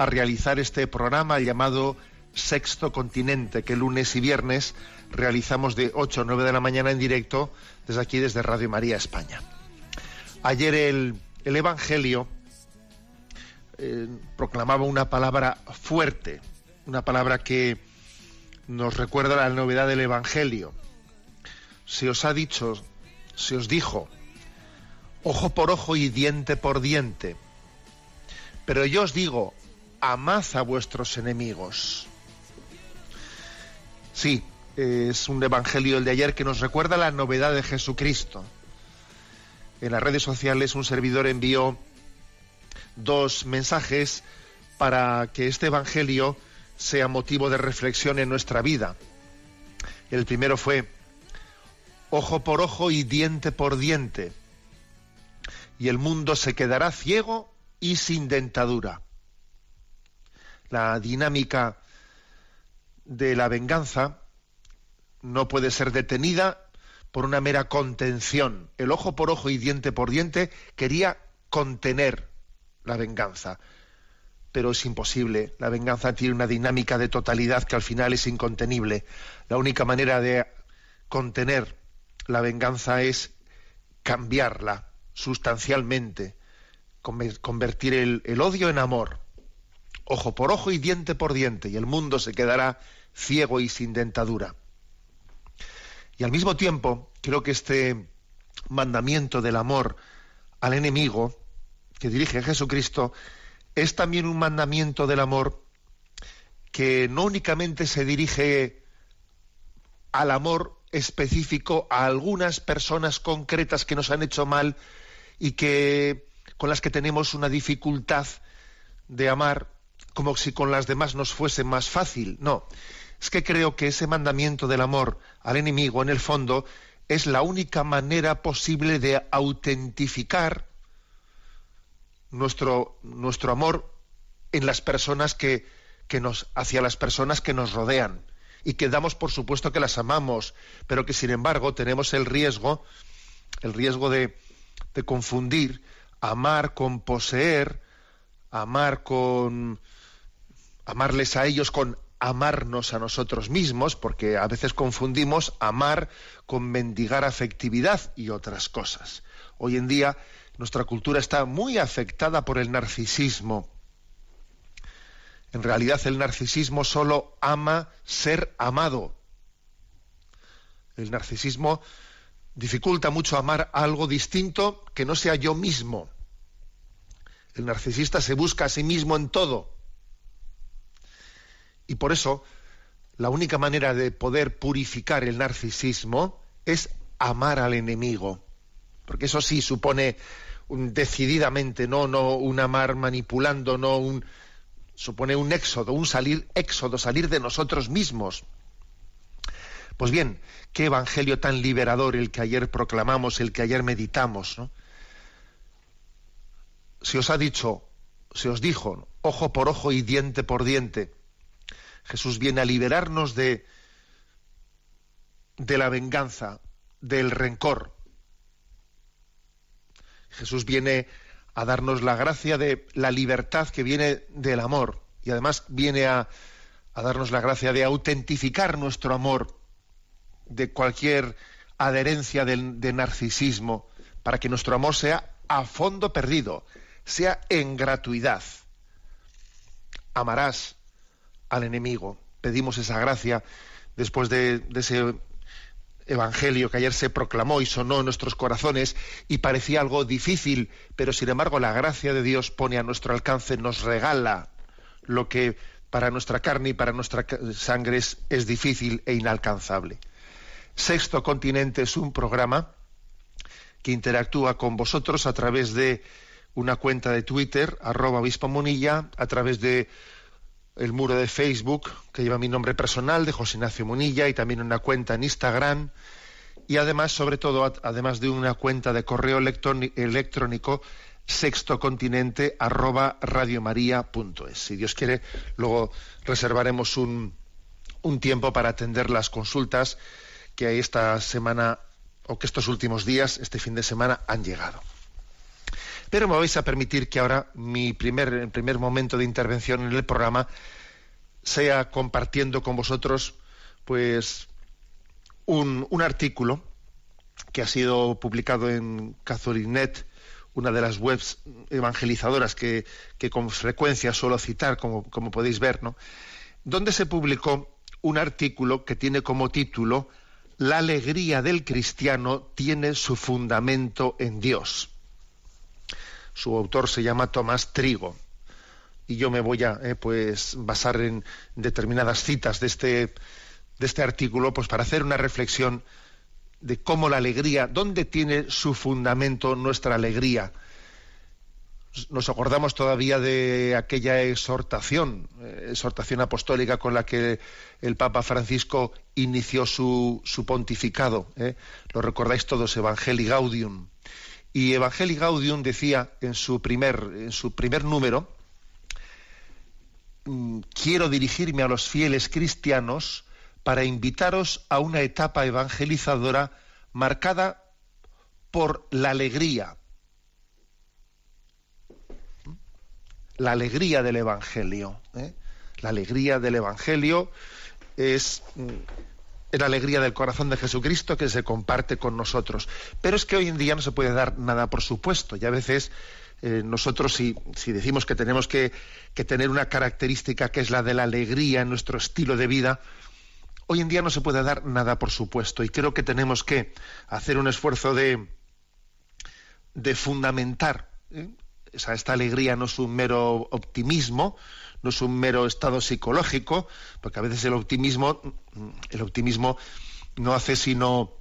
a realizar este programa llamado Sexto Continente, que lunes y viernes realizamos de 8 a 9 de la mañana en directo desde aquí, desde Radio María España. Ayer el, el Evangelio eh, proclamaba una palabra fuerte, una palabra que nos recuerda la novedad del Evangelio se os ha dicho, se os dijo, ojo por ojo y diente por diente. Pero yo os digo, amad a vuestros enemigos. Sí, es un evangelio el de ayer que nos recuerda la novedad de Jesucristo. En las redes sociales un servidor envió dos mensajes para que este evangelio sea motivo de reflexión en nuestra vida. El primero fue, ojo por ojo y diente por diente. Y el mundo se quedará ciego y sin dentadura. La dinámica de la venganza no puede ser detenida por una mera contención. El ojo por ojo y diente por diente quería contener la venganza. Pero es imposible. La venganza tiene una dinámica de totalidad que al final es incontenible. La única manera de contener la venganza es cambiarla sustancialmente, conver- convertir el odio en amor, ojo por ojo y diente por diente, y el mundo se quedará ciego y sin dentadura. Y al mismo tiempo, creo que este mandamiento del amor al enemigo que dirige Jesucristo es también un mandamiento del amor que no únicamente se dirige al amor específico a algunas personas concretas que nos han hecho mal y que con las que tenemos una dificultad de amar como si con las demás nos fuese más fácil. No, es que creo que ese mandamiento del amor al enemigo en el fondo es la única manera posible de autentificar nuestro, nuestro amor en las personas que, que nos, hacia las personas que nos rodean y que damos por supuesto que las amamos, pero que sin embargo tenemos el riesgo, el riesgo de, de confundir amar con poseer, amar con amarles a ellos con amarnos a nosotros mismos, porque a veces confundimos amar con mendigar afectividad y otras cosas. Hoy en día nuestra cultura está muy afectada por el narcisismo. En realidad el narcisismo solo ama ser amado. El narcisismo dificulta mucho amar algo distinto que no sea yo mismo. El narcisista se busca a sí mismo en todo. Y por eso la única manera de poder purificar el narcisismo es amar al enemigo. Porque eso sí supone decididamente, no, no un amar manipulando, no un supone un éxodo, un salir éxodo, salir de nosotros mismos. Pues bien, qué evangelio tan liberador el que ayer proclamamos, el que ayer meditamos, ¿no? Se os ha dicho, se os dijo, ojo por ojo y diente por diente. Jesús viene a liberarnos de, de la venganza, del rencor. Jesús viene a darnos la gracia de la libertad que viene del amor y además viene a, a darnos la gracia de autentificar nuestro amor de cualquier adherencia de, de narcisismo para que nuestro amor sea a fondo perdido, sea en gratuidad. Amarás al enemigo. Pedimos esa gracia después de, ese evangelio que ayer se proclamó y sonó en nuestros corazones y parecía algo difícil, pero sin embargo la gracia de Dios pone a nuestro alcance, nos regala lo que para nuestra carne y para nuestra sangre es, es difícil e inalcanzable. Sexto Continente es un programa que interactúa con vosotros a través de una cuenta de Twitter, arroba obispo Munilla, a través de el muro de Facebook, que lleva mi nombre personal, de José Ignacio Munilla, y también una cuenta en Instagram, y además, sobre todo, además de una cuenta de correo electrónico, sextocontinente arroba. Si Dios quiere, luego reservaremos un, un tiempo para atender las consultas que esta semana o que estos últimos días, este fin de semana, han llegado. Pero me vais a permitir que ahora mi primer, primer momento de intervención en el programa sea compartiendo con vosotros pues un, artículo que ha sido publicado en CatholicNet, una de las webs evangelizadoras que, con frecuencia suelo citar, como, como podéis ver, ¿no? donde se publicó un artículo que tiene como título La alegría del cristiano tiene su fundamento en Dios. Su autor se llama Tomás Trigo. Y yo me voy a eh, pues basar en determinadas citas de este, de este artículo pues para hacer una reflexión de cómo la alegría, dónde tiene su fundamento nuestra alegría. Nos acordamos todavía de aquella exhortación, eh, exhortación apostólica con la que el Papa Francisco inició su, su pontificado. Eh. Lo recordáis todos, Evangelii Gaudium. Y Evangelii Gaudium decía en su primer, en su primer número, mm, quiero dirigirme a los fieles cristianos para invitaros a una etapa evangelizadora marcada por la alegría. La alegría del Evangelio. ¿eh? La alegría del Evangelio es mm, la alegría del corazón de Jesucristo que se comparte con nosotros. Pero es que hoy en día no se puede dar nada por supuesto y a veces eh, nosotros si, si, decimos que tenemos que, que, tener una característica que es la de la alegría en nuestro estilo de vida, hoy en día no se puede dar nada por supuesto y creo que tenemos que hacer un esfuerzo de, de fundamentar. ¿eh? Esta alegría no es un mero optimismo, no es un mero estado psicológico, porque a veces el optimismo, el optimismo no hace sino,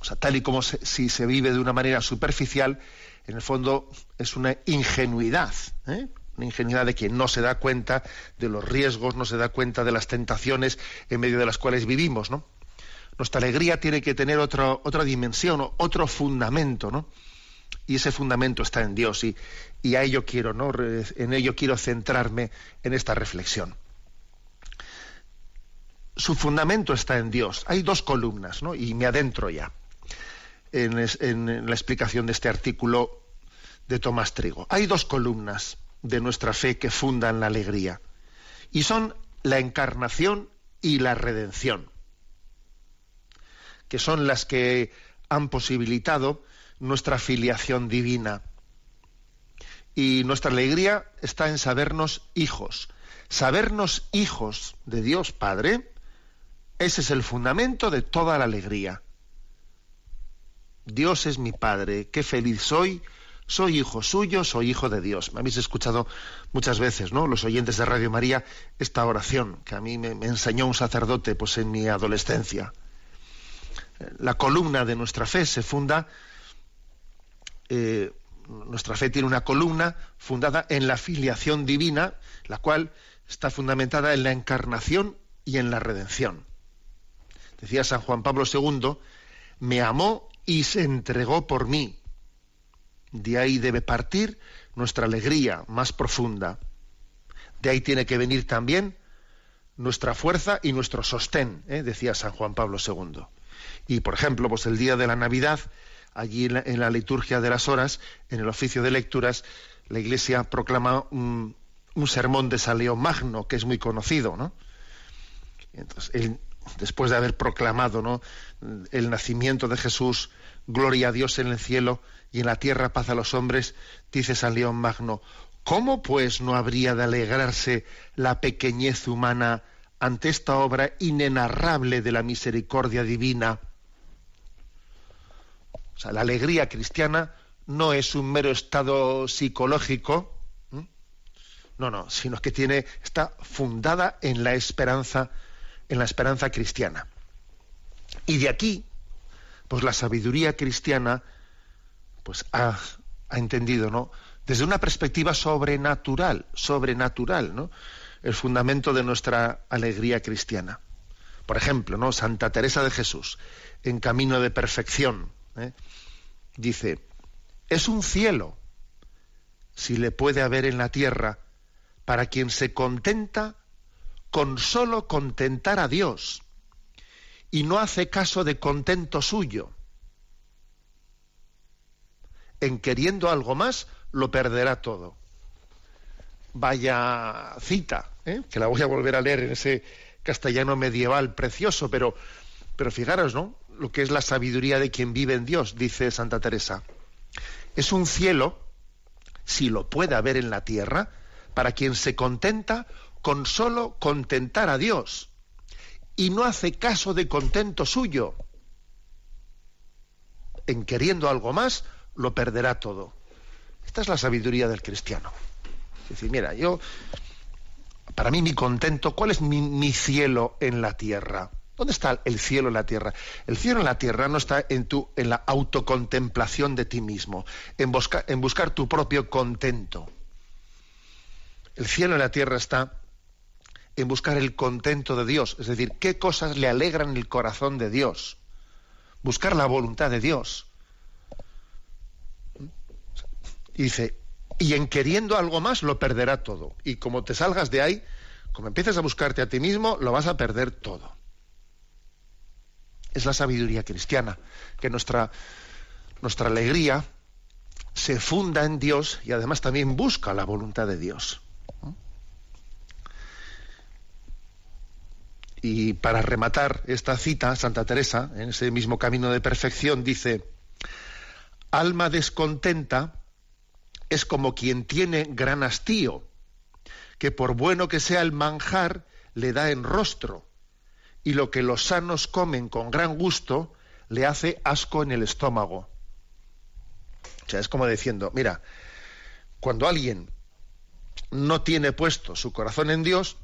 o sea, tal y como si se vive de una manera superficial, en el fondo es una ingenuidad, ¿eh? una ingenuidad de quien no se da cuenta de los riesgos, no se da cuenta de las tentaciones en medio de las cuales vivimos, ¿no? Nuestra alegría tiene que tener otra otra dimensión, otro fundamento, ¿no? Y ese fundamento está en Dios y, y a ello quiero, ¿no? En ello quiero centrarme en esta reflexión. Su fundamento está en Dios. Hay dos columnas, ¿no? Y me adentro ya en, en la explicación de este artículo de Tomás Trigo. Hay dos columnas de nuestra fe que fundan la alegría. Y son la encarnación y la redención, que son las que han posibilitado nuestra filiación divina. Y nuestra alegría está en sabernos hijos. Sabernos hijos de Dios Padre, ese es el fundamento de toda la alegría. Dios es mi Padre, qué feliz soy, soy hijo suyo, soy hijo de Dios. Me habéis escuchado muchas veces, ¿no? Los oyentes de Radio María, esta oración que a mí me, enseñó un sacerdote pues en mi adolescencia. La columna de nuestra fe se funda eh, nuestra fe tiene una columna fundada en la filiación divina, la cual está fundamentada en la encarnación y en la redención. Decía San Juan Pablo II, me amó y se entregó por mí. De ahí debe partir nuestra alegría más profunda. De ahí tiene que venir también nuestra fuerza y nuestro sostén, ¿eh? decía San Juan Pablo II. Y, por ejemplo, pues el día de la Navidad allí en la, liturgia de las horas, en el oficio de lecturas, la Iglesia proclama un, sermón de San León Magno, que es muy conocido, ¿no? Entonces, después de haber proclamado ¿no? el nacimiento de Jesús, gloria a Dios en el cielo y en la tierra paz a los hombres, dice San León Magno, ¿Cómo pues no habría de alegrarse la pequeñez humana ante esta obra inenarrable de la misericordia divina? La alegría cristiana no es un mero estado psicológico, no, no, sino que tiene, está fundada en la esperanza, en la esperanza cristiana. Y de aquí, pues la sabiduría cristiana, pues ha, ha entendido, ¿no? Desde una perspectiva sobrenatural, sobrenatural, ¿no? El fundamento de nuestra alegría cristiana. Por ejemplo, ¿no? Santa Teresa de Jesús, en camino de perfección, ¿eh? Dice, es un cielo, si le puede haber en la tierra, para quien se contenta con solo contentar a Dios y no hace caso de contento suyo. En queriendo algo más, lo perderá todo. Vaya cita, ¿eh? que la voy a volver a leer en ese castellano medieval precioso, pero, pero fijaros, ¿no? Lo que es la sabiduría de quien vive en Dios, dice Santa Teresa. Es un cielo, si lo puede haber en la tierra, para quien se contenta con solo contentar a Dios y no hace caso de contento suyo. En queriendo algo más, lo perderá todo. Esta es la sabiduría del cristiano. Es decir, mira, yo, para mí mi contento, ¿cuál es mi, cielo en la tierra? ¿Dónde está el cielo en la tierra? El cielo en la tierra no está en, en la autocontemplación de ti mismo, en, en buscar tu propio contento. El cielo en la tierra está en buscar el contento de Dios, es decir, qué cosas le alegran el corazón de Dios. Buscar la voluntad de Dios. Y dice, y en queriendo algo más lo perderá todo. Y como te salgas de ahí, como empieces a buscarte a ti mismo, lo vas a perder todo. Es la sabiduría cristiana, que nuestra, nuestra alegría se funda en Dios y además también busca la voluntad de Dios. Y para rematar esta cita, Santa Teresa, en ese mismo camino de perfección, dice, alma descontenta es como quien tiene gran hastío, que por bueno que sea el manjar, le da en rostro, y lo que los sanos comen con gran gusto, le hace asco en el estómago. O sea, es como diciendo, mira, cuando alguien no tiene puesto su corazón en Dios,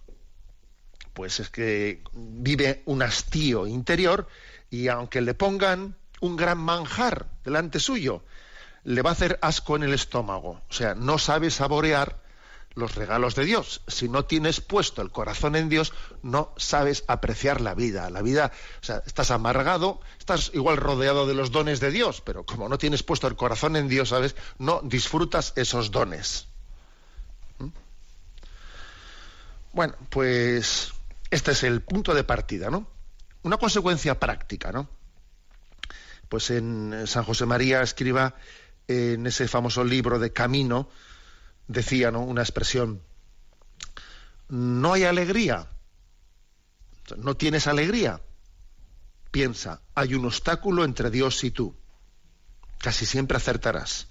pues es que vive un hastío interior y aunque le pongan un gran manjar delante suyo, le va a hacer asco en el estómago. O sea, no sabe saborear los regalos de Dios. Si no tienes puesto el corazón en Dios, no sabes apreciar la vida. La vida, o sea, estás amargado, estás igual rodeado de los dones de Dios, pero como no tienes puesto el corazón en Dios, ¿sabes? No disfrutas esos dones. ¿Mm? Bueno, pues este es el punto de partida, ¿no? Una consecuencia práctica, ¿no? Pues en San José María escriba en ese famoso libro de Camino, decía, ¿no? Una expresión, no hay alegría, no tienes alegría. Piensa, hay un obstáculo entre Dios y tú. Casi siempre acertarás.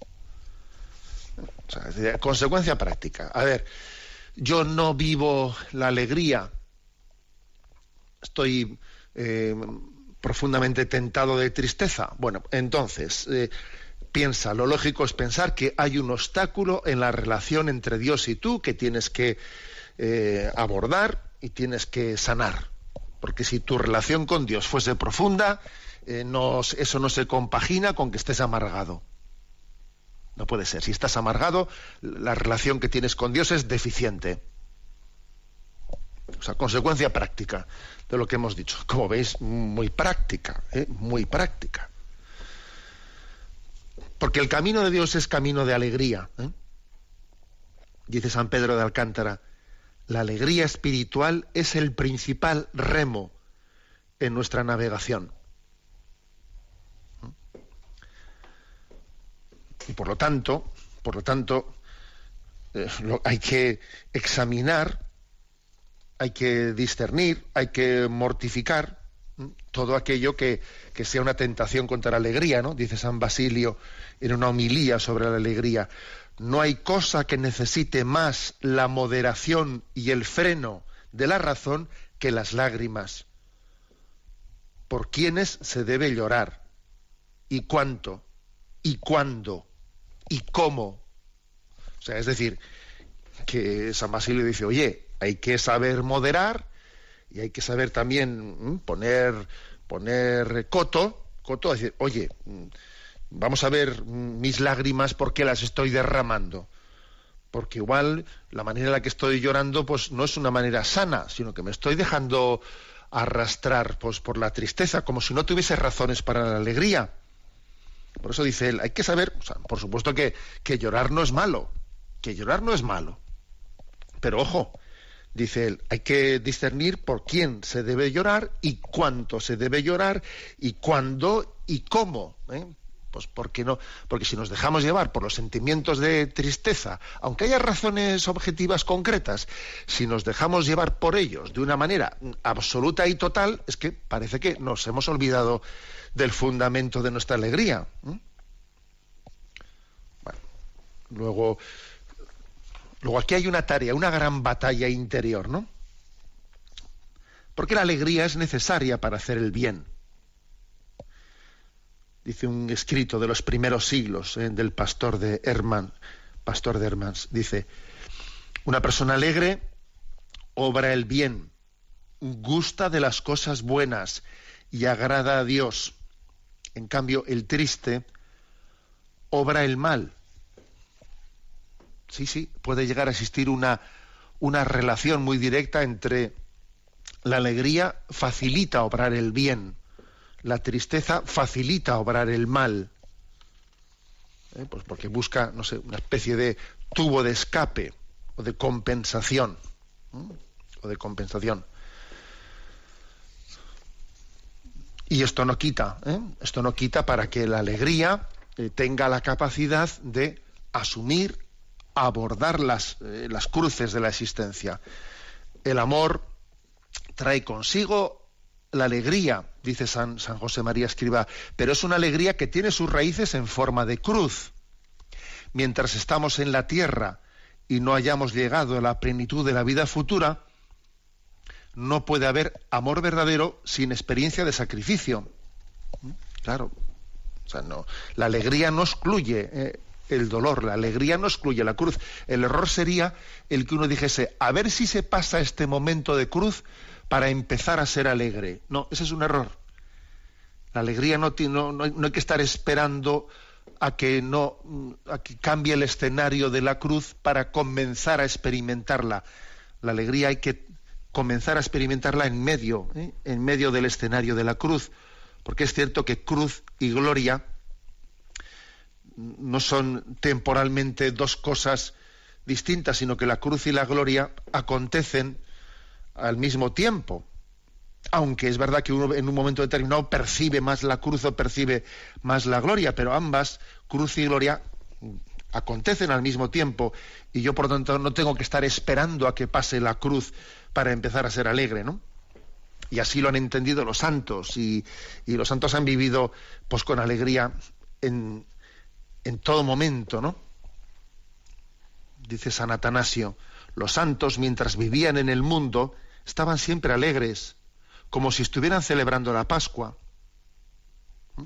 consecuencia práctica. A ver, yo no vivo la alegría estoy eh, profundamente tentado de tristeza. Bueno, entonces, eh, piensa, lo lógico es pensar que hay un obstáculo en la relación entre Dios y tú que tienes que eh, abordar y tienes que sanar. Porque si tu relación con Dios fuese profunda, eso no se compagina con que estés amargado. No puede ser. Si estás amargado, la relación que tienes con Dios es deficiente. O sea, consecuencia práctica de lo que hemos dicho. Como veis, muy práctica, ¿eh? muy práctica. Porque el camino de Dios es camino de alegría. ¿eh? Dice San Pedro de Alcántara, la alegría espiritual es el principal remo en nuestra navegación. Y por lo tanto, por lo tanto, eh, hay que examinar hay que discernir, hay que mortificar todo aquello que, que, sea una tentación contra la alegría, ¿no? Dice San Basilio en una homilía sobre la alegría. No hay cosa que necesite más la moderación y el freno de la razón que las lágrimas. ¿Por quiénes se debe llorar? ¿Y cuánto? ¿Y cuándo? ¿Y cómo? O sea, es decir, que San Basilio dice, oye, hay que saber moderar y hay que saber también poner, poner coto, coto, decir, oye, mm, vamos a ver mm, mis lágrimas, ¿por qué las estoy derramando? Porque igual la manera en la que estoy llorando, pues no es una manera sana, sino que me estoy dejando arrastrar pues, por la tristeza, como si no tuviese razones para la alegría. Por eso dice él, hay que saber, por supuesto que, que llorar no es malo, que llorar no es malo. Pero ojo, dice él, hay que discernir por quién se debe llorar y cuánto se debe llorar y cuándo y cómo. ¿eh? Pues porque no, porque si nos dejamos llevar por los sentimientos de tristeza, aunque haya razones objetivas concretas, si nos dejamos llevar por ellos de una manera absoluta y total, es que parece que nos hemos olvidado del fundamento de nuestra alegría. ¿eh? Bueno, luego Luego aquí hay una tarea, una gran batalla interior, ¿no? Porque la alegría es necesaria para hacer el bien. Dice un escrito de los primeros siglos ¿eh? del pastor de Herman, pastor de Hermans, dice, una persona alegre obra el bien, gusta de las cosas buenas y agrada a Dios. En cambio, el triste obra el mal sí, sí, puede llegar a existir una, una relación muy directa entre la alegría facilita obrar el bien, la tristeza facilita obrar el mal. ¿Eh? Pues porque busca, no sé, una especie de tubo de escape o de compensación. O de compensación. Y esto no quita, ¿eh? esto no quita para que la alegría eh, tenga la capacidad de asumir abordar las, eh, las cruces de la existencia. El amor trae consigo la alegría, dice San, San José María Escriba, pero es una alegría que tiene sus raíces en forma de cruz. Mientras estamos en la tierra y no hayamos llegado a la plenitud de la vida futura, no puede haber amor verdadero sin experiencia de sacrificio. Claro, o sea, no, la alegría no excluye eh, el dolor, la alegría no excluye la cruz. El error sería el que uno dijese, a ver si se pasa este momento de cruz para empezar a ser alegre. No, ese es un error. La alegría no, no, no, hay, que estar esperando a que no a que cambie el escenario de la cruz para comenzar a experimentarla. La alegría hay que comenzar a experimentarla en medio, ¿eh? en medio del escenario de la cruz, porque es cierto que cruz y gloria no son temporalmente dos cosas distintas, sino que la cruz y la gloria acontecen al mismo tiempo. Aunque es verdad que uno en un momento determinado percibe más la cruz o percibe más la gloria, pero ambas, cruz y gloria, acontecen al mismo tiempo y yo por lo tanto no tengo que estar esperando a que pase la cruz para empezar a ser alegre, ¿no? Y así lo han entendido los santos y, y los santos han vivido pues con alegría en, en todo momento, ¿no? Dice San Atanasio, los santos mientras vivían en el mundo estaban siempre alegres, como si estuvieran celebrando la Pascua. ¿Mm?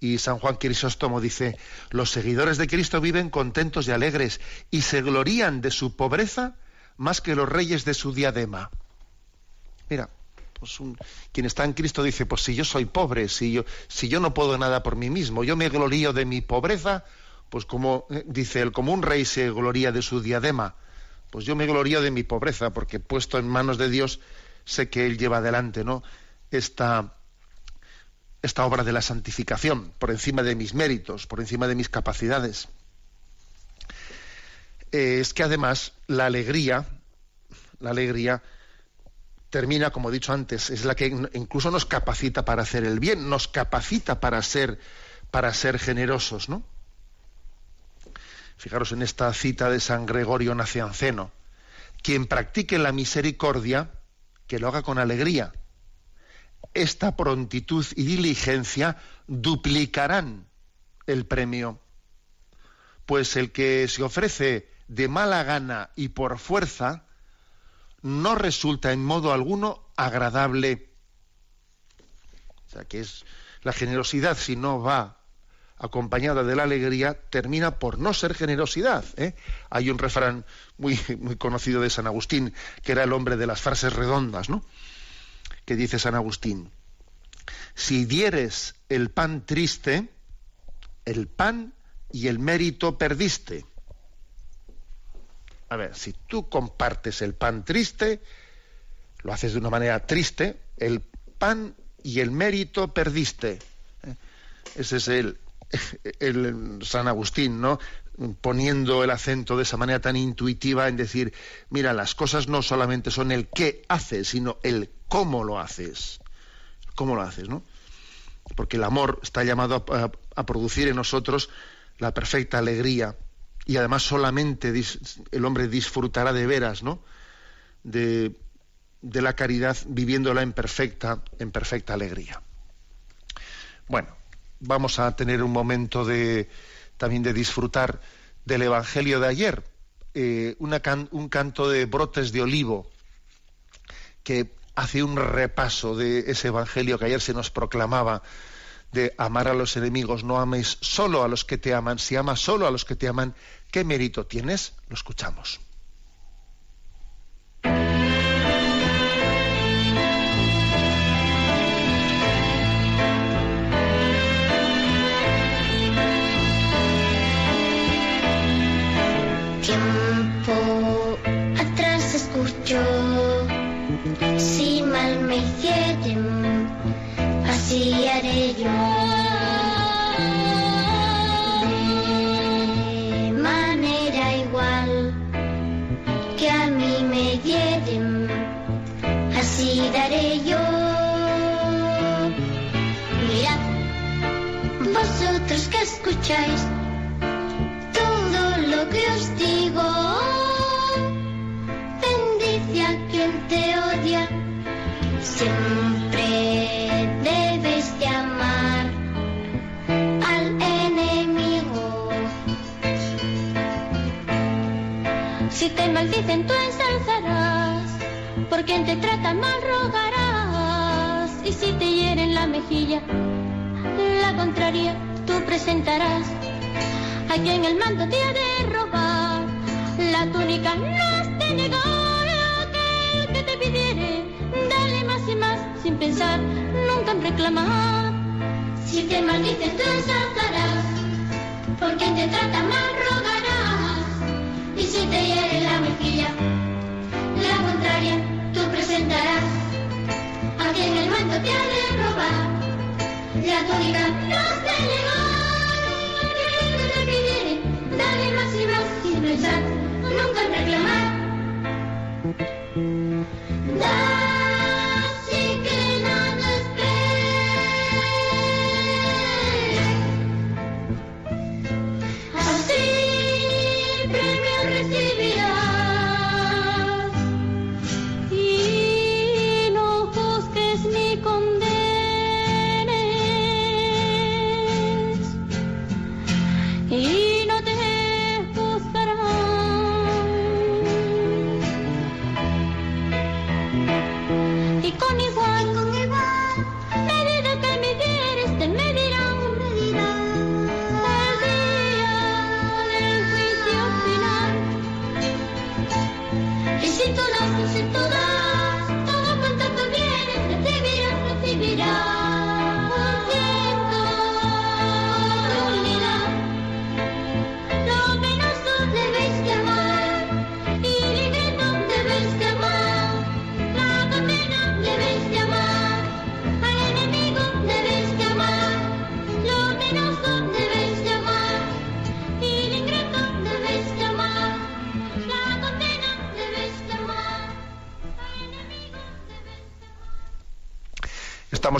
Y San Juan Crisóstomo dice, los seguidores de Cristo viven contentos y alegres y se glorían de su pobreza más que los reyes de su diadema. Mira, pues quien está en Cristo dice, pues si yo soy pobre, si yo, si yo no puedo nada por mí mismo, yo me glorío de mi pobreza, pues como eh, dice él, como un rey se gloría de su diadema, pues yo me glorío de mi pobreza, porque puesto en manos de Dios, sé que Él lleva adelante, ¿no? Esta, esta obra de la santificación, por encima de mis méritos, por encima de mis capacidades. Eh, es que además la alegría, la alegría termina, como he dicho antes, es la que incluso nos capacita para hacer el bien, nos capacita para ser, para ser generosos, ¿no? Fijaros en esta cita de San Gregorio Nacianceno. Quien practique la misericordia, que lo haga con alegría. esta prontitud y diligencia duplicarán el premio. Pues el que se ofrece de mala gana y por fuerza no resulta en modo alguno agradable. O sea, que es la generosidad si no va acompañada de la alegría termina por no ser generosidad. ¿eh? Hay un refrán muy, muy conocido de San Agustín, que era el hombre de las frases redondas, ¿no? Que dice San Agustín, si dieres el pan triste, el pan y el mérito perdiste. A ver, si tú compartes el pan triste, lo haces de una manera triste, el pan y el mérito perdiste. ¿eh? Ese es el, San Agustín, ¿no? poniendo el acento de esa manera tan intuitiva en decir, mira, las cosas no solamente son el qué haces, sino el cómo lo haces. ¿Cómo lo haces, no? Porque el amor está llamado a, producir en nosotros la perfecta alegría y además solamente el hombre disfrutará de veras, ¿no? De, la caridad viviéndola en perfecta, en perfecta alegría. Bueno, vamos a tener un momento de también de disfrutar del Evangelio de ayer, eh, un canto de brotes de olivo que hace un repaso de ese Evangelio que ayer se nos proclamaba de amar a los enemigos, no améis solo a los que te aman, si amas solo a los que te aman, ¿qué mérito tienes? Lo escuchamos.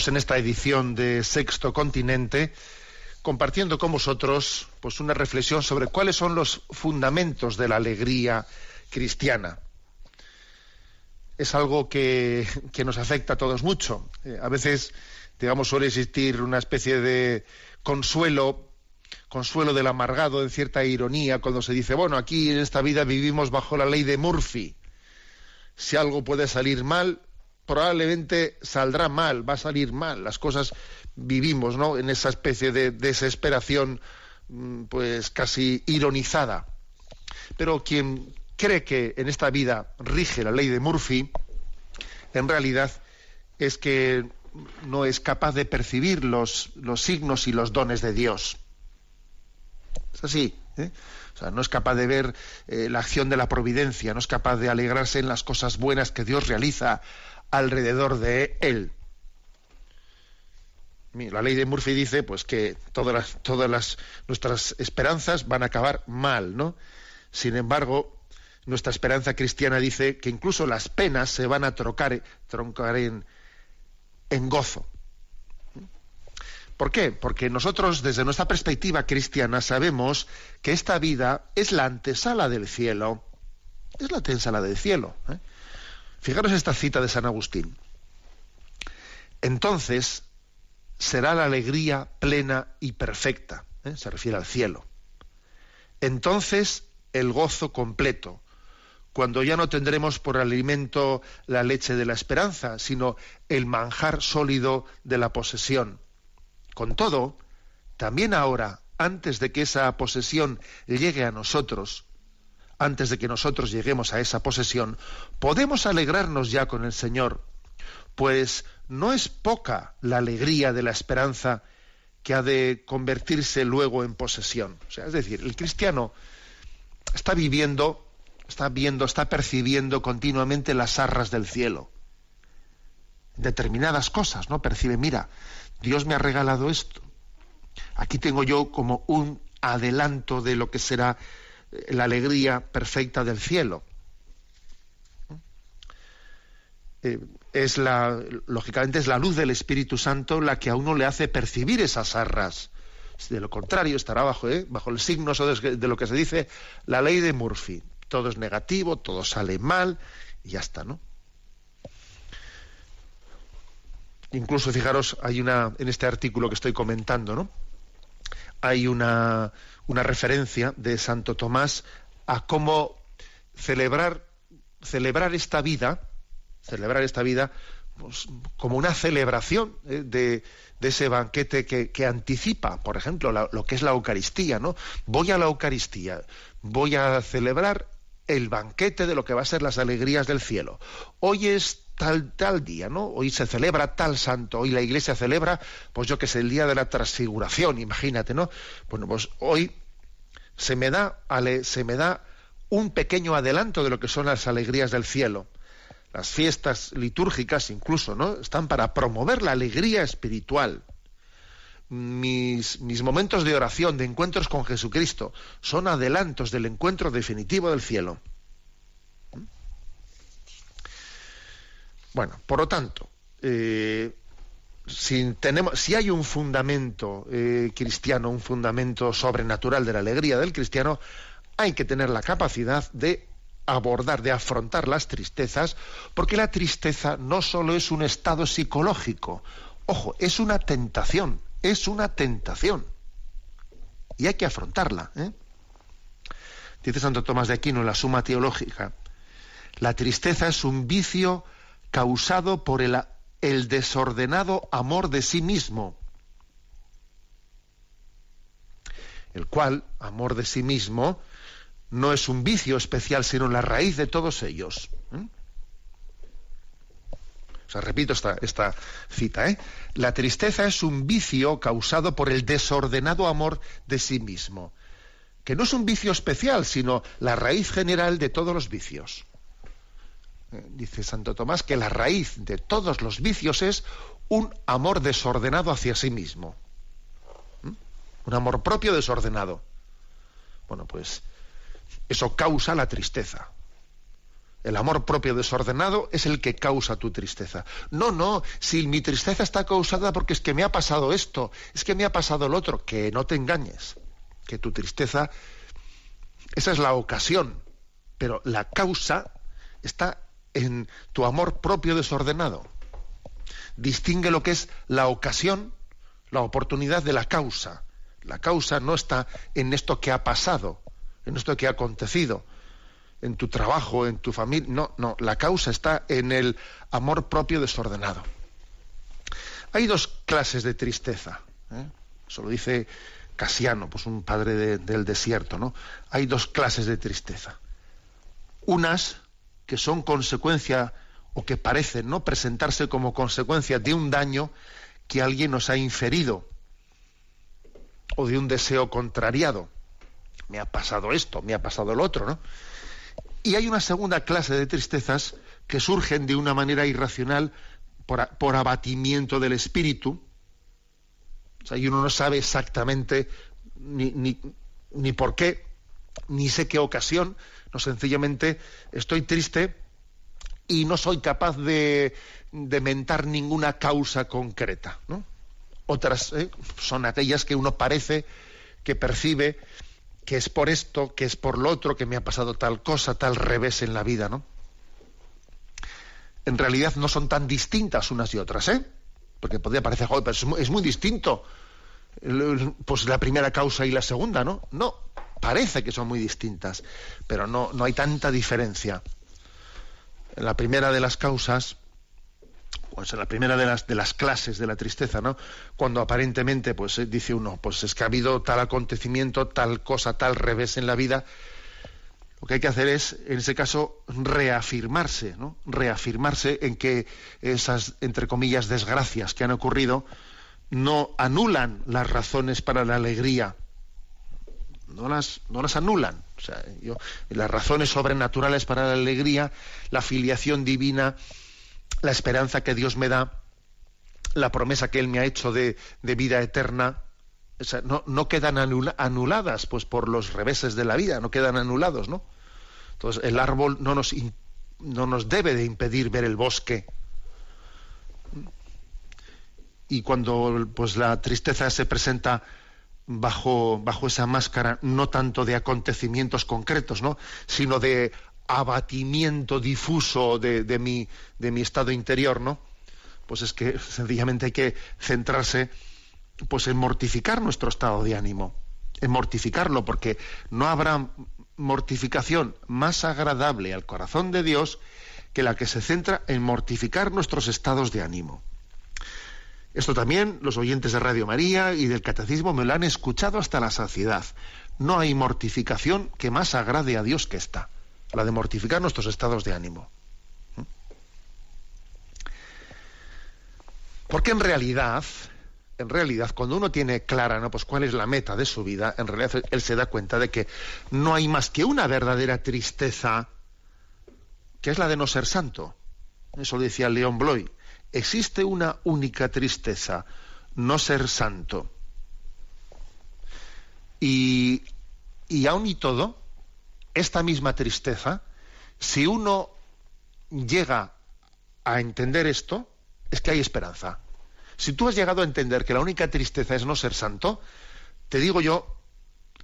En esta edición de Sexto Continente compartiendo con vosotros pues una reflexión sobre cuáles son los fundamentos de la alegría cristiana. es algo que, que nos afecta a todos mucho. Eh, a veces, digamos, suele existir una especie de consuelo, consuelo del amargado, en cierta ironía, cuando se dice, bueno, aquí en esta vida vivimos bajo la ley de Murphy. Si algo puede salir mal, probablemente saldrá mal, va a salir mal. Las cosas vivimos, ¿no? En esa especie de desesperación, mm, pues casi ironizada. Pero quien cree que en esta vida rige la ley de Murphy, en realidad es que no es capaz de percibir los, los signos y los dones de Dios. Es así. ¿eh? O sea, no es capaz de ver eh, la acción de la providencia, no es capaz de alegrarse en las cosas buenas que Dios realiza alrededor de él. La ley de Murphy dice pues que todas las, todas las, nuestras esperanzas van a acabar mal, ¿no? Sin embargo, nuestra esperanza cristiana dice que incluso las penas se van a trocar, troncar en, gozo. ¿Por qué? Porque nosotros, desde nuestra perspectiva cristiana, sabemos que esta vida es la antesala del cielo. Es la antesala del cielo. ¿eh? Fijaros esta cita de San Agustín. Entonces será la alegría plena y perfecta. ¿eh? Se refiere al cielo. Entonces el gozo completo, cuando ya no tendremos por alimento la leche de la esperanza, sino el manjar sólido de la posesión. Con todo, también ahora, antes de que esa posesión llegue a nosotros, antes de que nosotros lleguemos a esa posesión, podemos alegrarnos ya con el Señor, pues no es poca la alegría de la esperanza que ha de convertirse luego en posesión. O sea, es decir, el cristiano está viviendo, está viendo, está percibiendo continuamente las arras del cielo. Determinadas cosas, ¿no? Percibe, mira, Dios me ha regalado esto. Aquí tengo yo como un adelanto de lo que será la alegría perfecta del cielo. Eh, es la, lógicamente es la luz del Espíritu Santo la que a uno le hace percibir esas arras. De lo contrario, estará bajo, ¿eh? bajo el signo de lo que se dice la ley de Murphy. Todo es negativo, todo sale mal y ya está, ¿no? Incluso, fijaros, hay una, en este artículo que estoy comentando, ¿no? Hay una, una referencia de Santo Tomás a cómo celebrar, celebrar esta vida, celebrar esta vida pues, como una celebración ¿eh? de, de, ese banquete que, anticipa, por ejemplo, lo que es la Eucaristía, ¿no? Voy a la Eucaristía, voy a celebrar el banquete de lo que va a ser las alegrías del cielo. Hoy es tal, día, ¿no? Hoy se celebra tal santo, hoy la iglesia celebra, pues yo que sé, el día de la transfiguración, imagínate, ¿no? Bueno, pues hoy se me da, se me da un pequeño adelanto de lo que son las alegrías del cielo. Las fiestas litúrgicas incluso, ¿no? Están para promover la alegría espiritual. Mis, mis momentos de oración, de encuentros con Jesucristo, son adelantos del encuentro definitivo del cielo. Bueno, por lo tanto, eh, si, tenemos, si hay un fundamento eh, cristiano, un fundamento sobrenatural de la alegría del cristiano, hay que tener la capacidad de abordar, de afrontar las tristezas, porque la tristeza no solo es un estado psicológico, ojo, es una tentación, es una tentación. Y hay que afrontarla. ¿eh? Dice Santo Tomás de Aquino en la Suma Teológica, la tristeza es un vicio causado por el, desordenado amor de sí mismo, el cual, amor de sí mismo, no es un vicio especial, sino la raíz de todos ellos. ¿Mm? O sea, repito esta, esta cita, ¿eh? La tristeza es un vicio causado por el desordenado amor de sí mismo, que no es un vicio especial, sino la raíz general de todos los vicios. Eh, dice Santo Tomás, que la raíz de todos los vicios es un amor desordenado hacia sí mismo. ¿Mm? Un amor propio desordenado. Bueno, pues eso causa la tristeza. El amor propio desordenado es el que causa tu tristeza. No, no, si mi tristeza está causada porque es que me ha pasado esto, es que me ha pasado el otro, que no te engañes, que tu tristeza, esa es la ocasión, pero la causa está en tu amor propio desordenado. Distingue lo que es la ocasión, la oportunidad de la causa. La causa no está en esto que ha pasado, en esto que ha acontecido, en tu trabajo, en tu familia. No, no, la causa está en el amor propio desordenado. Hay dos clases de tristeza. ¿eh? Eso lo dice Casiano, pues un padre del desierto, ¿no? Hay dos clases de tristeza. Unas que son consecuencia o que parecen no presentarse como consecuencia de un daño que alguien nos ha inferido o de un deseo contrariado. Me ha pasado esto, me ha pasado lo otro, ¿no? Y hay una segunda clase de tristezas que surgen de una manera irracional por, abatimiento del espíritu. O sea, y uno no sabe exactamente ni, ni, ni por qué, ni sé qué ocasión. No, sencillamente estoy triste y no soy capaz de, de mentar ninguna causa concreta. ¿no? Otras ¿eh? son aquellas que uno parece que percibe que es por esto, que es por lo otro, que me ha pasado tal cosa, tal revés en la vida, ¿no? En realidad no son tan distintas unas y otras, ¿eh? Porque podría parecer, joder, pero es muy, distinto pues la primera causa y la segunda, ¿no? No, parece que son muy distintas, pero no, no hay tanta diferencia. En la primera de las causas pues en la primera de las de las clases de la tristeza, ¿no? Cuando aparentemente, pues eh, dice uno, pues es que ha habido tal acontecimiento, tal cosa, tal revés en la vida. Lo que hay que hacer es, en ese caso, reafirmarse, ¿no? Reafirmarse en que esas, entre comillas, desgracias que han ocurrido no anulan las razones para la alegría. No las, no las anulan. O sea, yo, las razones sobrenaturales para la alegría, la filiación divina, la esperanza que Dios me da, la promesa que Él me ha hecho de, vida eterna, no, quedan anuladas pues por los reveses de la vida, no quedan anulados, ¿no? Entonces el árbol no nos, no nos debe de impedir ver el bosque. Y cuando pues la tristeza se presenta bajo, bajo esa máscara no tanto de acontecimientos concretos, ¿no? sino de abatimiento difuso de, mi, de mi estado interior, ¿no? Pues es que sencillamente hay que centrarse pues en mortificar nuestro estado de ánimo, en mortificarlo, porque no habrá mortificación más agradable al corazón de Dios que la que se centra en mortificar nuestros estados de ánimo. Esto también los oyentes de Radio María y del Catecismo me lo han escuchado hasta la saciedad. No hay mortificación que más agrade a Dios que esta la de mortificar nuestros estados de ánimo. Porque en realidad, en realidad, cuando uno tiene clara ¿no? pues cuál es la meta de su vida, en realidad él se da cuenta de que no hay más que una verdadera tristeza, que es la de no ser santo. Eso decía León Bloy. Existe una única tristeza, no ser santo. Y, y aún y todo, esta misma tristeza, si uno llega a entender esto, es que hay esperanza. Si tú has llegado a entender que la única tristeza es no ser santo, te digo yo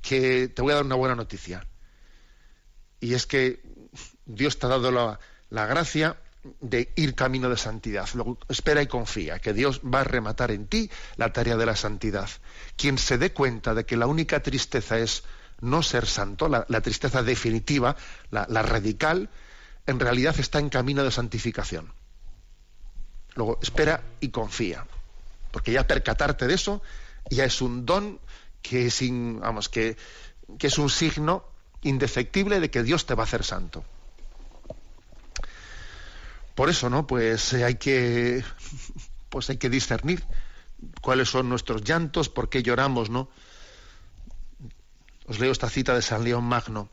que te voy a dar una buena noticia. Y es que Dios te ha dado la, la gracia de ir camino de santidad. Luego, espera y confía que Dios va a rematar en ti la tarea de la santidad. Quien se dé cuenta de que la única tristeza es no ser santo, la, tristeza definitiva, la, radical, en realidad está en camino de santificación. Luego, espera y confía. Porque ya percatarte de eso ya es un don que es, vamos, que, que es un signo indefectible de que Dios te va a hacer santo. Por eso, ¿no? Pues hay que, pues hay que discernir cuáles son nuestros llantos, por qué lloramos, ¿no? Os leo esta cita de San León Magno.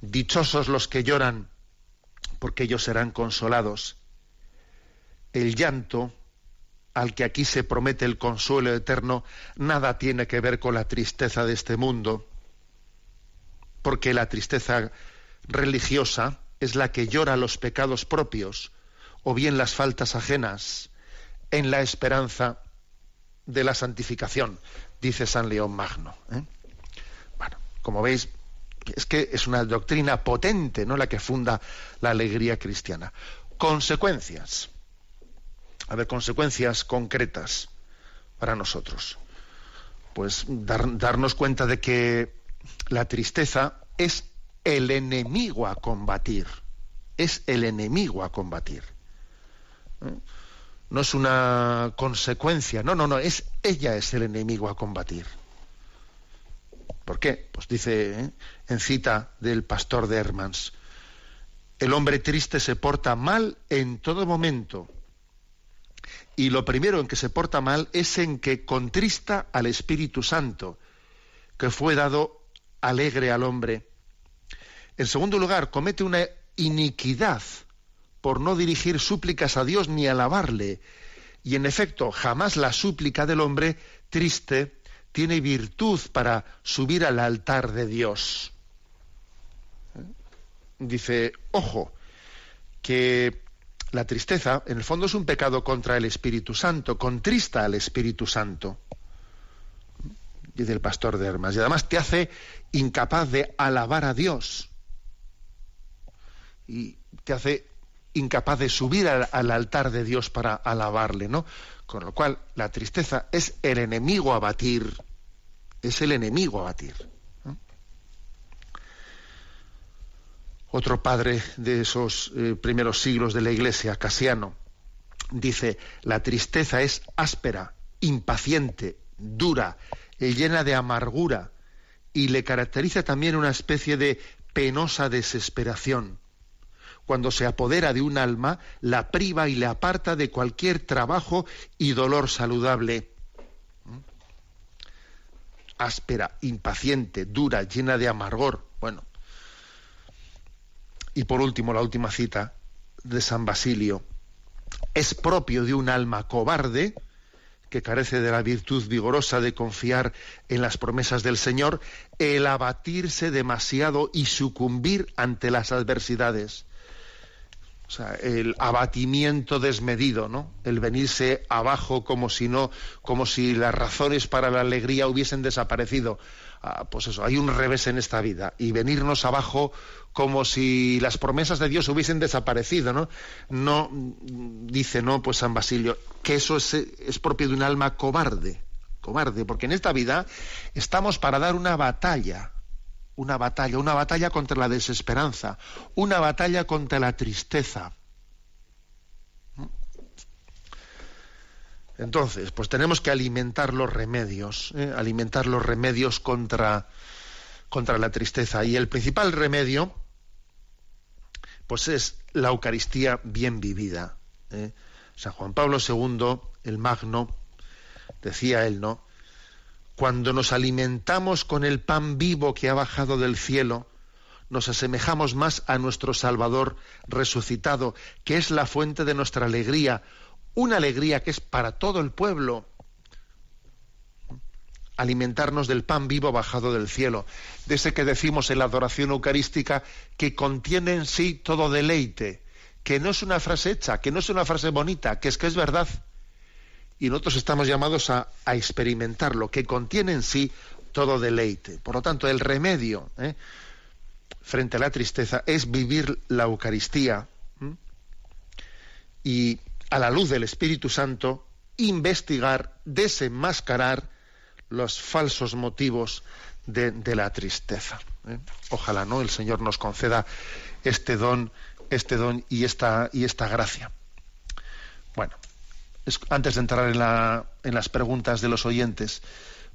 Dichosos los que lloran, porque ellos serán consolados. El llanto, al que aquí se promete el consuelo eterno, nada tiene que ver con la tristeza de este mundo, porque la tristeza religiosa es la que llora los pecados propios o bien las faltas ajenas en la esperanza de la santificación, dice San León Magno. ¿eh? como veis, es que es una doctrina potente, ¿no? La que funda la alegría cristiana. consecuencias. A ver, consecuencias concretas para nosotros. Pues darnos cuenta de que la tristeza es el enemigo a combatir. Es el enemigo a combatir. No es una consecuencia, no, no, no, es ella es el enemigo a combatir. ¿Por qué? Pues dice ¿eh? en cita del pastor de Hermans, el hombre triste se porta mal en todo momento. Y lo primero en que se porta mal es en que contrista al Espíritu Santo, que fue dado alegre al hombre. En segundo lugar, comete una iniquidad por no dirigir súplicas a Dios ni alabarle. Y en efecto, jamás la súplica del hombre triste tiene virtud para subir al altar de Dios. ¿Eh? Dice, ojo, que la tristeza en el fondo es un pecado contra el Espíritu Santo, contrista al Espíritu Santo, dice el pastor de Hermas, y además te hace incapaz de alabar a Dios y te hace incapaz de subir al, altar de Dios para alabarle, ¿no? Con lo cual, la tristeza es el enemigo a batir, es el enemigo a batir. Otro padre de esos eh, primeros siglos de la Iglesia, Casiano, dice, la tristeza es áspera, impaciente, dura, eh, llena de amargura y le caracteriza también una especie de penosa desesperación cuando se apodera de un alma, la priva y le aparta de cualquier trabajo y dolor saludable. ¿Mm? Áspera, impaciente, dura, llena de amargor. Bueno. Y por último, la última cita de San Basilio. Es propio de un alma cobarde, que carece de la virtud vigorosa de confiar en las promesas del Señor, el abatirse demasiado y sucumbir ante las adversidades. O sea, el abatimiento desmedido, ¿no? El venirse abajo como si no, como si las razones para la alegría hubiesen desaparecido. Ah, pues eso, hay un revés en esta vida. Y venirnos abajo como si las promesas de Dios hubiesen desaparecido, ¿no? No, dice, no, pues San Basilio, que eso es, es propio de un alma cobarde, cobarde, porque en esta vida estamos para dar una batalla una batalla, una batalla contra la desesperanza, una batalla contra la tristeza. Entonces, pues tenemos que alimentar los remedios, ¿eh? alimentar los remedios contra, contra la tristeza. Y el principal remedio, pues es la Eucaristía bien vivida. ¿eh? San Juan Pablo II, el Magno, decía él, ¿no? Cuando nos alimentamos con el pan vivo que ha bajado del cielo, nos asemejamos más a nuestro Salvador resucitado, que es la fuente de nuestra alegría, una alegría que es para todo el pueblo. Alimentarnos del pan vivo bajado del cielo, de ese que decimos en la adoración eucarística, que contiene en sí todo deleite, que no es una frase hecha, que no es una frase bonita, que es que es verdad y nosotros estamos llamados a, experimentar lo que contiene en sí todo deleite. Por lo tanto, el remedio ¿eh? frente a la tristeza es vivir la Eucaristía y a la luz del Espíritu Santo investigar, desenmascarar los falsos motivos de, la tristeza. ¿eh? Ojalá no el Señor nos conceda este don, este don y esta y esta gracia. Bueno, antes de entrar en, las preguntas de los oyentes,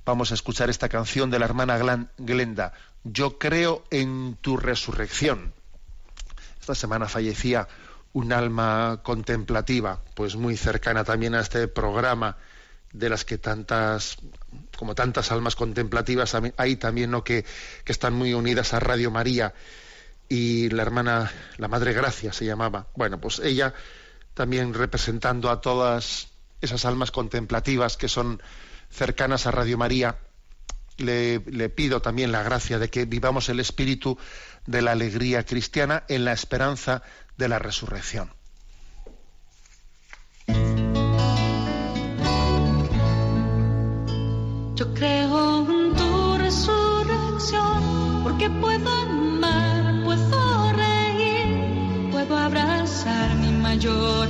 vamos a escuchar esta canción de la hermana Glenda, Yo creo en tu resurrección. Esta semana fallecía un alma contemplativa, pues muy cercana también a este programa, de las que tantas, como tantas almas contemplativas hay también ¿no? que, que están muy unidas a Radio María y la hermana, la Madre Gracia se llamaba. Bueno, pues ella también representando a todas esas almas contemplativas que son cercanas a Radio María, le, pido también la gracia de que vivamos el espíritu de la alegría cristiana en la esperanza de la resurrección. Yo creo en tu resurrección porque puedo amar, puedo reír, puedo abrazar mi mayor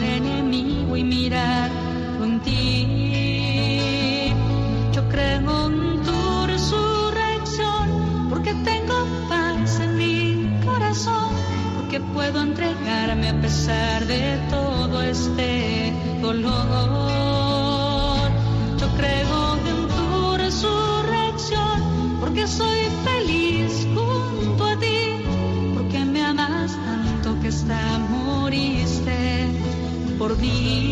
a pesar de todo este dolor. Yo creo en tu resurrección porque soy feliz junto a ti, porque me amas tanto que hasta moriste por mí.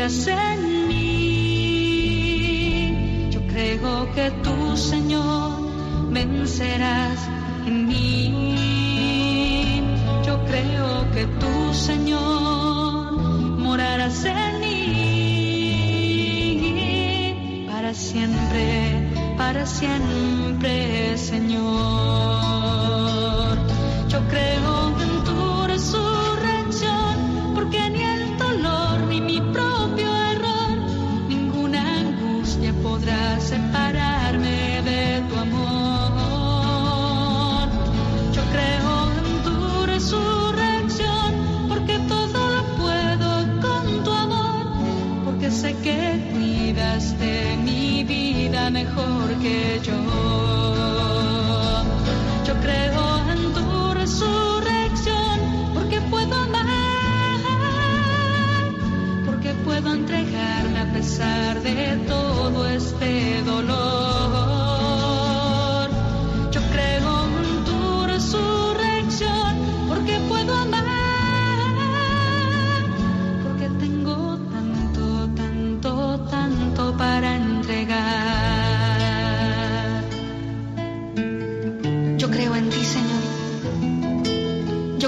En mí. Yo creo que tú, Señor, vencerás en mí. Yo creo que tú, Señor, morarás en mí para siempre, para siempre, Señor. Yo creo en sé que cuidas de mi vida mejor que yo. Yo creo en tu resurrección, porque puedo amar, porque puedo entregarme a pesar de todo este dolor.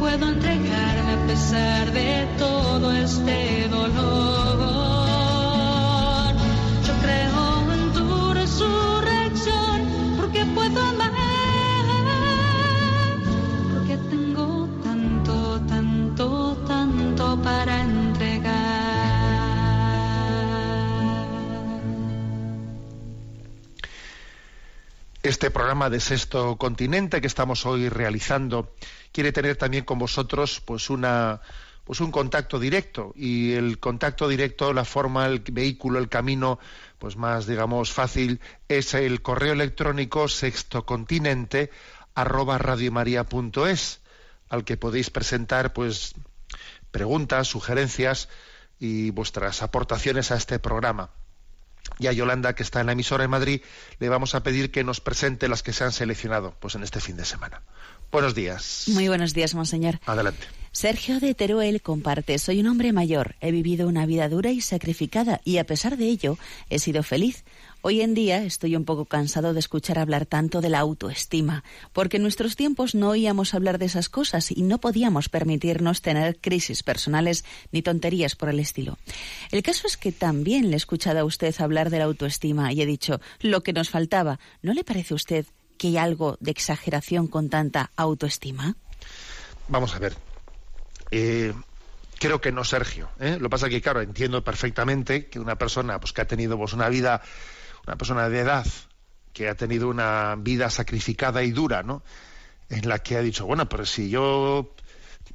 puedo entregarme a pesar de todo este dolor. Yo creo en tu resurrección, porque puedo amar, porque tengo tanto, tanto, tanto para entregar. Este programa de Sexto Continente que estamos hoy realizando quiere tener también con vosotros pues una pues un contacto directo y el contacto directo, la forma, el vehículo, el camino pues más digamos fácil es el correo electrónico sextocontinente arroba radiomaria.es al que podéis presentar pues preguntas, sugerencias y vuestras aportaciones a este programa. Y a Yolanda, que está en la emisora en Madrid, le vamos a pedir que nos presente las que se han seleccionado pues en este fin de semana. Buenos días. Muy buenos días, monseñor. Adelante. Sergio de Teruel comparte, soy un hombre mayor, he vivido una vida dura y sacrificada y a pesar de ello he sido feliz. Hoy en día estoy un poco cansado de escuchar hablar tanto de la autoestima, porque en nuestros tiempos no oíamos hablar de esas cosas y no podíamos permitirnos tener crisis personales ni tonterías por el estilo. El caso es que también le he escuchado a usted hablar de la autoestima y he dicho, lo que nos faltaba, ¿no le parece a usted que hay algo de exageración con tanta autoestima? Vamos a ver. Eh, creo que no, Sergio. ¿eh? Lo que pasa es que, claro, entiendo perfectamente que una persona pues, que ha tenido pues, una vida, una persona de edad, que ha tenido una vida sacrificada y dura, ¿no? En la que ha dicho, bueno, pero si yo,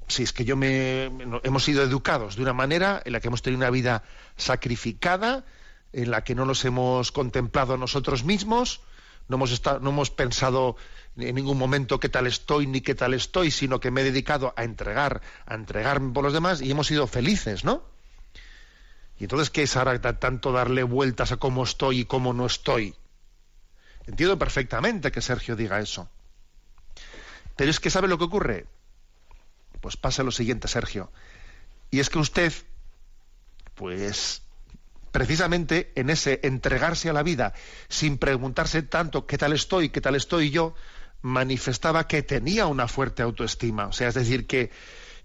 si es que yo me, hemos sido educados de una manera en la que hemos tenido una vida sacrificada, en la que no nos hemos contemplado nosotros mismos, no hemos, estado, no hemos pensado en ningún momento qué tal estoy ni qué tal estoy, sino que me he dedicado a entregar, a entregarme por los demás y hemos sido felices, ¿no? Y entonces, ¿qué es ahora tanto darle vueltas a cómo estoy y cómo no estoy? Entiendo perfectamente que Sergio diga eso. Pero es que ¿sabe lo que ocurre? Pues pasa lo siguiente, Sergio. Y es que usted, pues precisamente en ese entregarse a la vida sin preguntarse tanto qué tal estoy, qué tal estoy yo, manifestaba que tenía una fuerte autoestima. O sea, es decir, que,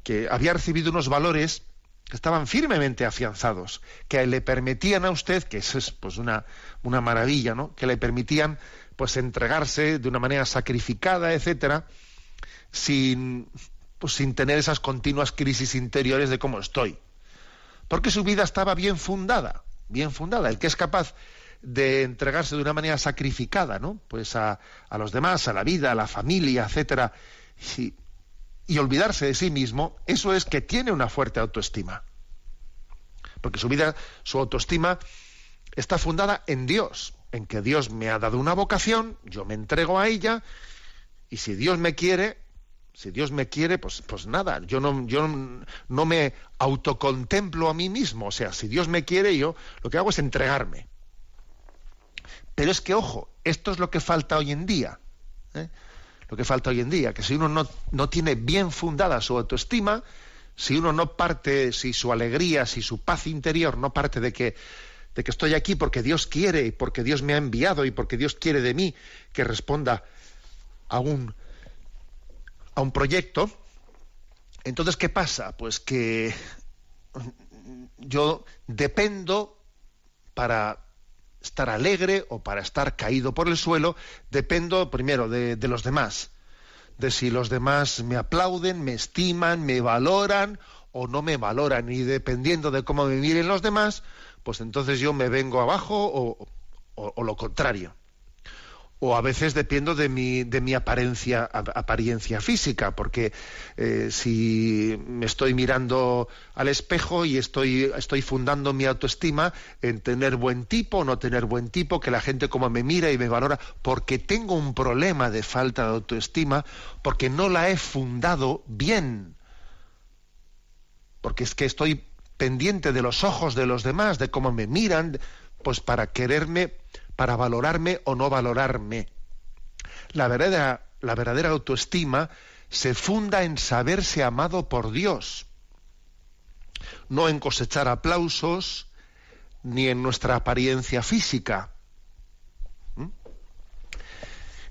que había recibido unos valores que estaban firmemente afianzados, que le permitían a usted, que eso es pues una, una maravilla, ¿no? que le permitían pues entregarse de una manera sacrificada, etcétera, sin, pues, sin tener esas continuas crisis interiores de cómo estoy. Porque su vida estaba bien fundada, bien fundada. El que es capaz de entregarse de una manera sacrificada, ¿no? Pues a, a los demás, a la vida, a la familia, etcétera, y, y olvidarse de sí mismo, eso es que tiene una fuerte autoestima. Porque su vida, su autoestima está fundada en Dios, en que Dios me ha dado una vocación, yo me entrego a ella, y si Dios me quiere, si Dios me quiere, pues, pues nada, yo no, yo no me autocontemplo a mí mismo. O sea, si Dios me quiere, yo lo que hago es entregarme. Pero es que, ojo, esto es lo que falta hoy en día. ¿eh? Lo que falta hoy en día, que si uno no, no tiene bien fundada su autoestima, si uno no parte, si su alegría, si su paz interior no parte de que, de que estoy aquí porque Dios quiere y porque Dios me ha enviado y porque Dios quiere de mí que responda a un a un proyecto, entonces, ¿qué pasa? Pues que yo dependo para estar alegre o para estar caído por el suelo, dependo primero de, los demás, de si los demás me aplauden, me estiman, me valoran o no me valoran, y dependiendo de cómo me miren los demás, pues entonces yo me vengo abajo o, o lo contrario o a veces dependo de mi, de mi apariencia, apariencia física, porque eh, si me estoy mirando al espejo y estoy, estoy fundando mi autoestima en tener buen tipo o no tener buen tipo, que la gente como me mira y me valora, porque tengo un problema de falta de autoestima, porque no la he fundado bien, porque es que estoy pendiente de los ojos de los demás, de cómo me miran, pues para quererme para valorarme o no valorarme. La verdadera, la verdadera autoestima se funda en saberse amado por Dios, no en cosechar aplausos ni en nuestra apariencia física. ¿Mm?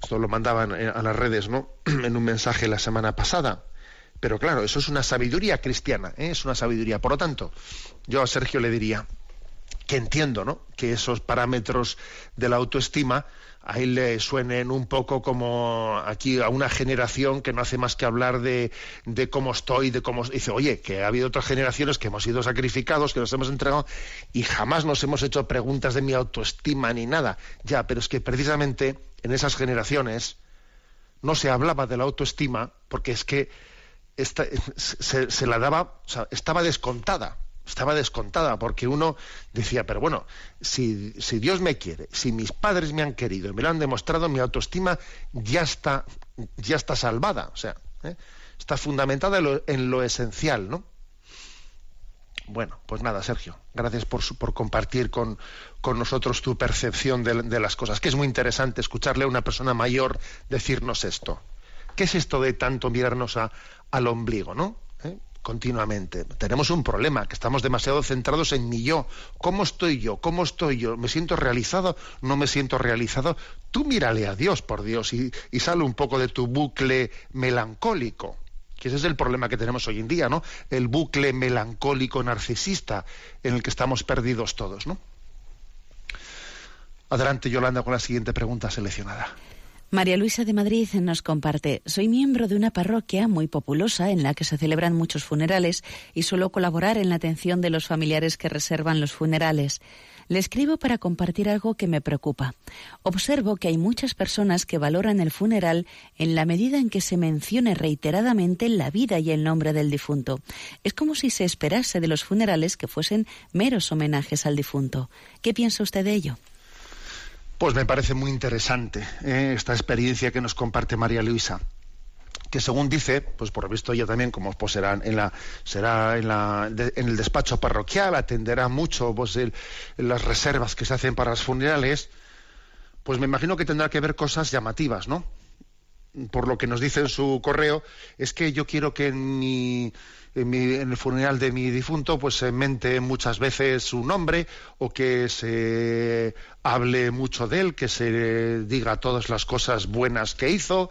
Esto lo mandaban a las redes, ¿no? en un mensaje la semana pasada. Pero claro, eso es una sabiduría cristiana, ¿eh? es una sabiduría. Por lo tanto, yo a Sergio le diría, que entiendo, ¿no? Que esos parámetros de la autoestima a él le suenen un poco como aquí a una generación que no hace más que hablar de, de cómo estoy, de cómo dice, oye, que ha habido otras generaciones que hemos sido sacrificados, que nos hemos entregado y jamás nos hemos hecho preguntas de mi autoestima ni nada. Ya, pero es que precisamente en esas generaciones no se hablaba de la autoestima porque es que esta, se, se, la daba, o sea, estaba descontada estaba descontada, porque uno decía, pero bueno, si, si, Dios me quiere, si mis padres me han querido y me lo han demostrado, mi autoestima ya está, ya está salvada, o sea, ¿eh? está fundamentada en lo, en lo, esencial, ¿no? Bueno, pues nada, Sergio, gracias por, por compartir con, con, nosotros tu percepción de, de las cosas, que es muy interesante escucharle a una persona mayor decirnos esto. ¿Qué es esto de tanto mirarnos a, al ombligo, no? ¿Eh? Continuamente. Tenemos un problema, que estamos demasiado centrados en mi yo. ¿Cómo estoy yo? ¿Cómo estoy yo? ¿Me siento realizado? ¿No me siento realizado? Tú mírale a Dios, por Dios, y, y sale un poco de tu bucle melancólico. Que ese es el problema que tenemos hoy en día, ¿no? El bucle melancólico narcisista en el que estamos perdidos todos, ¿no? Adelante, Yolanda, con la siguiente pregunta seleccionada. María Luisa de Madrid nos comparte, soy miembro de una parroquia muy populosa en la que se celebran muchos funerales y suelo colaborar en la atención de los familiares que reservan los funerales. Le escribo para compartir algo que me preocupa. Observo que hay muchas personas que valoran el funeral en la medida en que se mencione reiteradamente la vida y el nombre del difunto. Es como si se esperase de los funerales que fuesen meros homenajes al difunto. ¿Qué piensa usted de ello? Pues me parece muy interesante ¿eh? esta experiencia que nos comparte María Luisa que según dice, pues por lo visto ella también, como pues será en la, será en la, en el despacho parroquial, atenderá mucho pues las reservas que se hacen para los funerales, pues me imagino que tendrá que ver cosas llamativas, ¿no? por lo que nos dice en su correo, es que yo quiero que en mi, en, el funeral de mi difunto pues se mente muchas veces su nombre o que se hable mucho de él, que se diga todas las cosas buenas que hizo,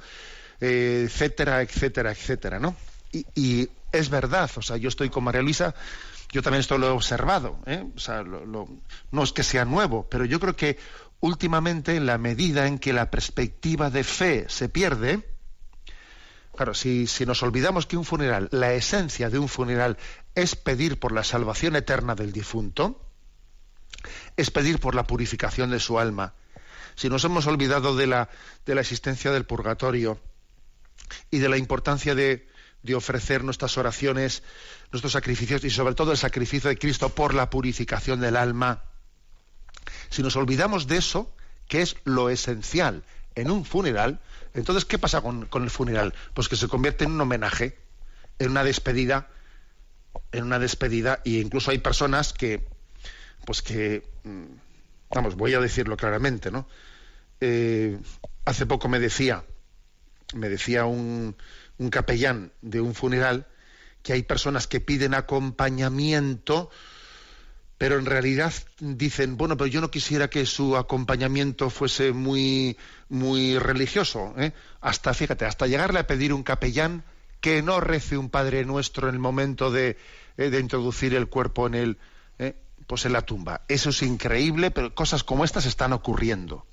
eh, etcétera, etcétera, etcétera, ¿no? Y, y, es verdad, o sea, yo estoy con María Luisa, yo también esto lo he observado, ¿eh? o sea, no es que sea nuevo, pero yo creo que últimamente, en la medida en que la perspectiva de fe se pierde, claro, si, nos olvidamos que un funeral, la esencia de un funeral es pedir por la salvación eterna del difunto, es pedir por la purificación de su alma. Si nos hemos olvidado de la, de la existencia del purgatorio y de la importancia de, de ofrecer nuestras oraciones, nuestros sacrificios y sobre todo el sacrificio de Cristo por la purificación del alma, si nos olvidamos de eso, que es lo esencial en un funeral, entonces, ¿qué pasa con, el funeral? Pues que se convierte en un homenaje, en una despedida, en una despedida, y incluso hay personas que, pues que, mm, vamos, voy a decirlo claramente, ¿no? Eh, hace poco me decía, me decía un, un capellán de un funeral, que hay personas que piden acompañamiento pero en realidad dicen, bueno, pero yo no quisiera que su acompañamiento fuese muy, muy religioso, ¿eh? hasta, fíjate, hasta llegarle a pedir un capellán que no rece un Padre Nuestro en el momento de, eh, de introducir el cuerpo en el, ¿eh? pues en la tumba. Eso es increíble, pero cosas como estas están ocurriendo.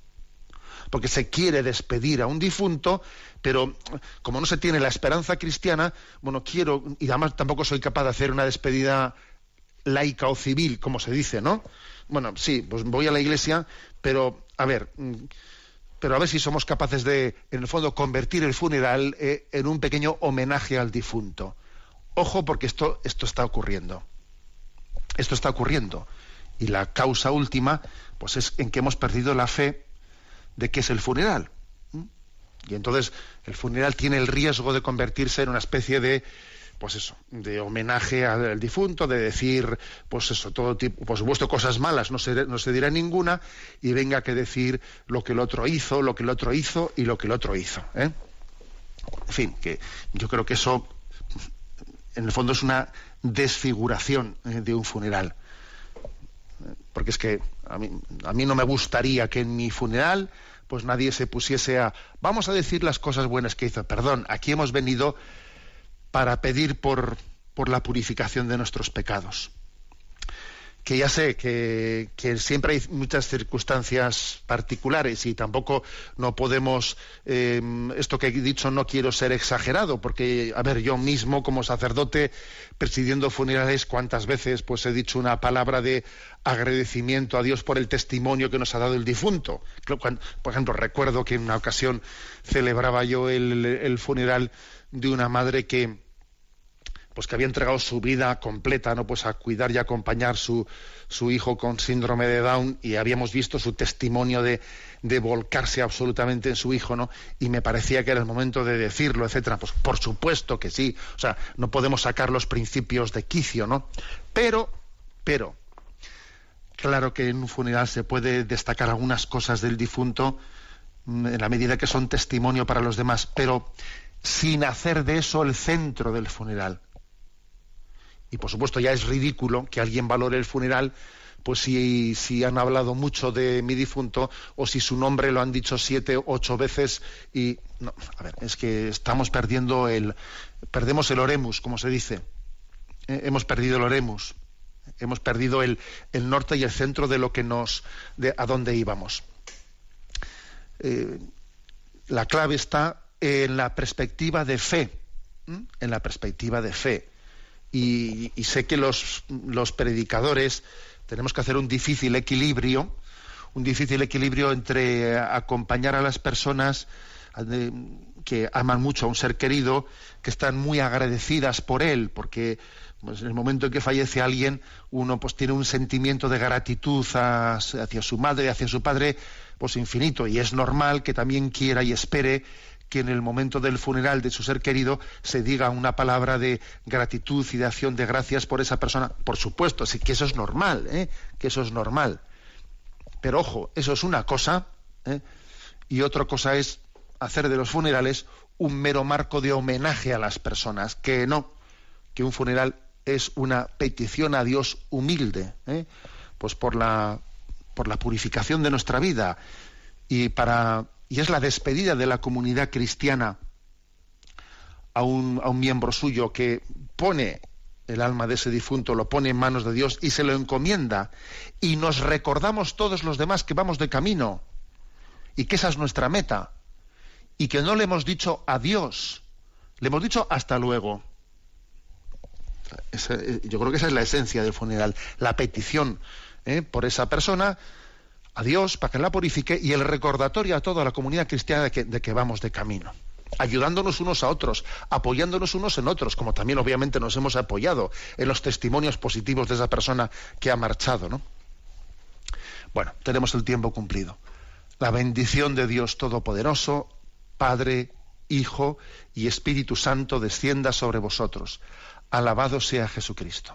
Porque se quiere despedir a un difunto, pero como no se tiene la esperanza cristiana, bueno, quiero, y además tampoco soy capaz de hacer una despedida laica o civil, como se dice, ¿no? Bueno, sí, pues voy a la iglesia, pero a ver, mm, pero a ver si somos capaces de, en el fondo, convertir el funeral eh, en un pequeño homenaje al difunto. Ojo, porque esto, esto está ocurriendo. Esto está ocurriendo. Y la causa última, pues es en que hemos perdido la fe de qué es el funeral. Y entonces el funeral tiene el riesgo de convertirse en una especie de pues eso, de homenaje al difunto, de decir, pues eso, todo tipo, por supuesto, cosas malas no se, no se dirá ninguna, y venga que decir lo que el otro hizo, lo que el otro hizo y lo que el otro hizo. ¿eh? En fin, que yo creo que eso, en el fondo, es una desfiguración ¿eh? de un funeral. Porque es que a mí, a mí no me gustaría que en mi funeral pues nadie se pusiese a vamos a decir las cosas buenas que hizo. Perdón, aquí hemos venido para pedir por, por la purificación de nuestros pecados. Que ya sé que, siempre hay muchas circunstancias particulares y tampoco no podemos, eh, esto que he dicho no quiero ser exagerado, porque, a ver, yo mismo como sacerdote presidiendo funerales, cuántas veces pues he dicho una palabra de agradecimiento a Dios por el testimonio que nos ha dado el difunto. Por ejemplo, recuerdo que en una ocasión celebraba yo el funeral de una madre que, pues que había entregado su vida completa, ¿no? Pues a cuidar y acompañar su, su hijo con síndrome de Down y habíamos visto su testimonio de, de, volcarse absolutamente en su hijo, ¿no? Y me parecía que era el momento de decirlo, etcétera. Pues por supuesto que sí. O sea, no podemos sacar los principios de quicio, ¿no? Pero, pero, claro que en un funeral se puede destacar algunas cosas del difunto mm, en la medida que son testimonio para los demás, pero sin hacer de eso el centro del funeral y por supuesto ya es ridículo que alguien valore el funeral pues si, han hablado mucho de mi difunto o si su nombre lo han dicho siete, ocho veces y no, a ver, es que estamos perdiendo el perdemos el oremus, como se dice. Eh, hemos perdido el oremus. Hemos perdido el, el, norte y el centro de lo que nos de a dónde íbamos. Eh, la clave está en la perspectiva de fe, en la perspectiva de fe y, sé que los, los, predicadores tenemos que hacer un difícil equilibrio, un difícil equilibrio entre acompañar a las personas que aman mucho a un ser querido, que están muy agradecidas por él, porque pues, en el momento en que fallece alguien, uno pues tiene un sentimiento de gratitud hacia su madre, hacia su padre, pues infinito, y es normal que también quiera y espere que en el momento del funeral de su ser querido se diga una palabra de gratitud y de acción de gracias por esa persona. Por supuesto, sí que eso es normal, ¿eh? que eso es normal. Pero ojo, eso es una cosa, ¿eh? y otra cosa es hacer de los funerales un mero marco de homenaje a las personas, que no, que un funeral es una petición a Dios humilde, ¿eh? pues por la, por la purificación de nuestra vida y para y es la despedida de la comunidad cristiana a un, a un miembro suyo que pone el alma de ese difunto, lo pone en manos de Dios y se lo encomienda y nos recordamos todos los demás que vamos de camino y que esa es nuestra meta y que no le hemos dicho adiós, le hemos dicho hasta luego. Eh, yo creo que esa es la esencia del funeral, la petición ¿eh? por esa persona a Dios para que la purifique y el recordatorio a toda la comunidad cristiana de que, de que vamos de camino ayudándonos unos a otros, apoyándonos unos en otros, como también obviamente nos hemos apoyado en los testimonios positivos de esa persona que ha marchado, ¿no? Bueno, tenemos el tiempo cumplido. La bendición de Dios Todopoderoso, Padre, Hijo y Espíritu Santo descienda sobre vosotros. Alabado sea Jesucristo.